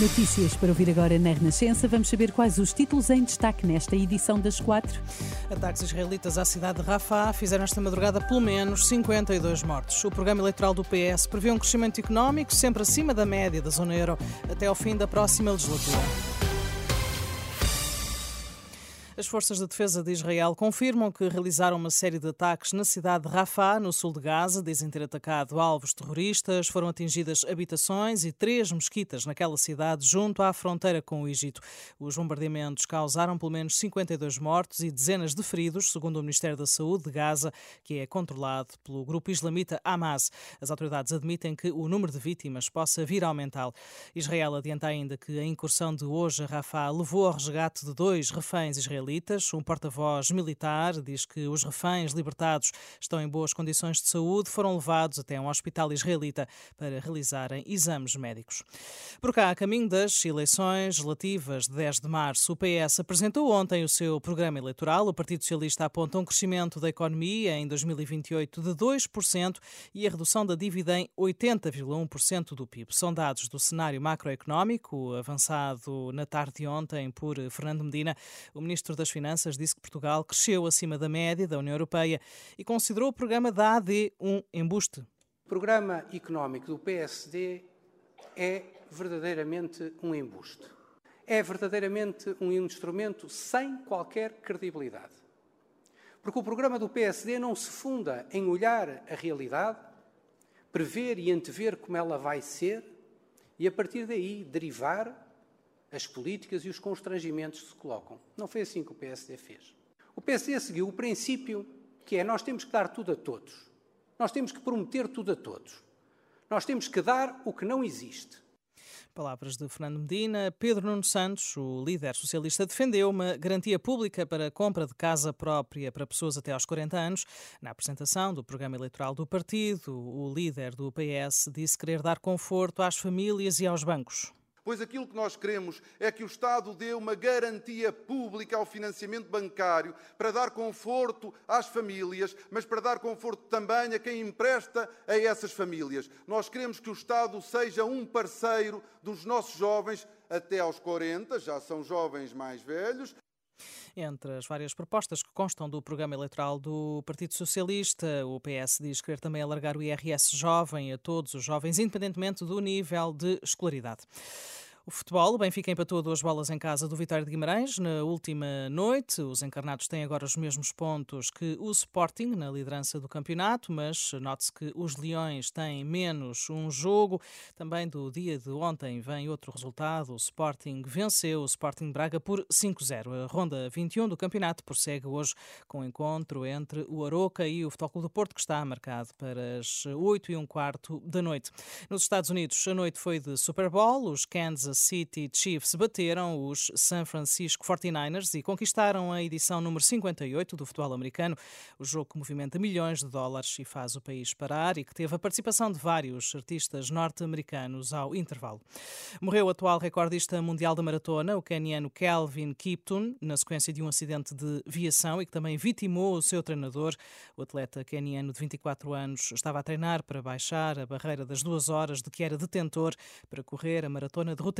Notícias para ouvir agora na Renascença. Vamos saber quais os títulos em destaque nesta edição das quatro. Ataques israelitas à cidade de Rafah fizeram esta madrugada pelo menos 52 mortos. O programa eleitoral do PS prevê um crescimento económico sempre acima da média da zona euro até ao fim da próxima legislatura. As forças de defesa de Israel confirmam que realizaram uma série de ataques na cidade de Rafah, no sul de Gaza. Dizem ter atacado alvos terroristas. Foram atingidas habitações e três mesquitas naquela cidade, junto à fronteira com o Egito. Os bombardeamentos causaram pelo menos 52 mortos e dezenas de feridos, segundo o Ministério da Saúde de Gaza, que é controlado pelo grupo islamita Hamas. As autoridades admitem que o número de vítimas possa vir a aumentar. Israel adianta ainda que a incursão de hoje a Rafah levou ao resgate de dois reféns israelitas israelitas. Um porta-voz militar diz que os reféns libertados estão em boas condições de saúde, foram levados até um hospital israelita para realizarem exames médicos. Por cá, a caminho das eleições relativas de 10 de março, o PS apresentou ontem o seu programa eleitoral. O Partido Socialista aponta um crescimento da economia em 2028 de 2% e a redução da dívida em 80,1% do PIB. São dados do cenário macroeconómico avançado na tarde de ontem por Fernando Medina. O ministro das Finanças disse que Portugal cresceu acima da média da União Europeia e considerou o programa da AD um embuste. O programa económico do PSD é verdadeiramente um embuste. É verdadeiramente um instrumento sem qualquer credibilidade. Porque o programa do PSD não se funda em olhar a realidade, prever e antever como ela vai ser e, a partir daí, derivar as políticas e os constrangimentos que se colocam. Não foi assim que o PSD fez. O PSD seguiu o princípio que é nós temos que dar tudo a todos. Nós temos que prometer tudo a todos. Nós temos que dar o que não existe. Palavras de Fernando Medina. Pedro Nuno Santos, o líder socialista, defendeu uma garantia pública para a compra de casa própria para pessoas até aos 40 anos. Na apresentação do programa eleitoral do partido, o líder do PS disse querer dar conforto às famílias e aos bancos. Pois aquilo que nós queremos é que o Estado dê uma garantia pública ao financiamento bancário para dar conforto às famílias, mas para dar conforto também a quem empresta a essas famílias. Nós queremos que o Estado seja um parceiro dos nossos jovens até aos 40, já são jovens mais velhos, entre as várias propostas que constam do programa eleitoral do Partido Socialista, o PS diz querer também alargar o IRS jovem a todos os jovens, independentemente do nível de escolaridade. Futebol, o Benfica empatou duas bolas em casa do Vitória de Guimarães na última noite. Os encarnados têm agora os mesmos pontos que o Sporting na liderança do campeonato, mas note-se que os Leões têm menos um jogo. Também do dia de ontem vem outro resultado. O Sporting venceu o Sporting Braga por 5-0. A ronda 21 do campeonato prossegue hoje com o encontro entre o Aroca e o Futebol do Porto, que está marcado para as 8 e um quarto da noite. Nos Estados Unidos, a noite foi de Super Bowl. Os Kansas City Chiefs bateram os San Francisco 49ers e conquistaram a edição número 58 do futebol americano, o jogo que movimenta milhões de dólares e faz o país parar e que teve a participação de vários artistas norte-americanos ao intervalo. Morreu o atual recordista mundial da maratona, o keniano Kelvin Kipton, na sequência de um acidente de viação e que também vitimou o seu treinador. O atleta keniano de 24 anos estava a treinar para baixar a barreira das duas horas de que era detentor para correr a maratona de Roterdão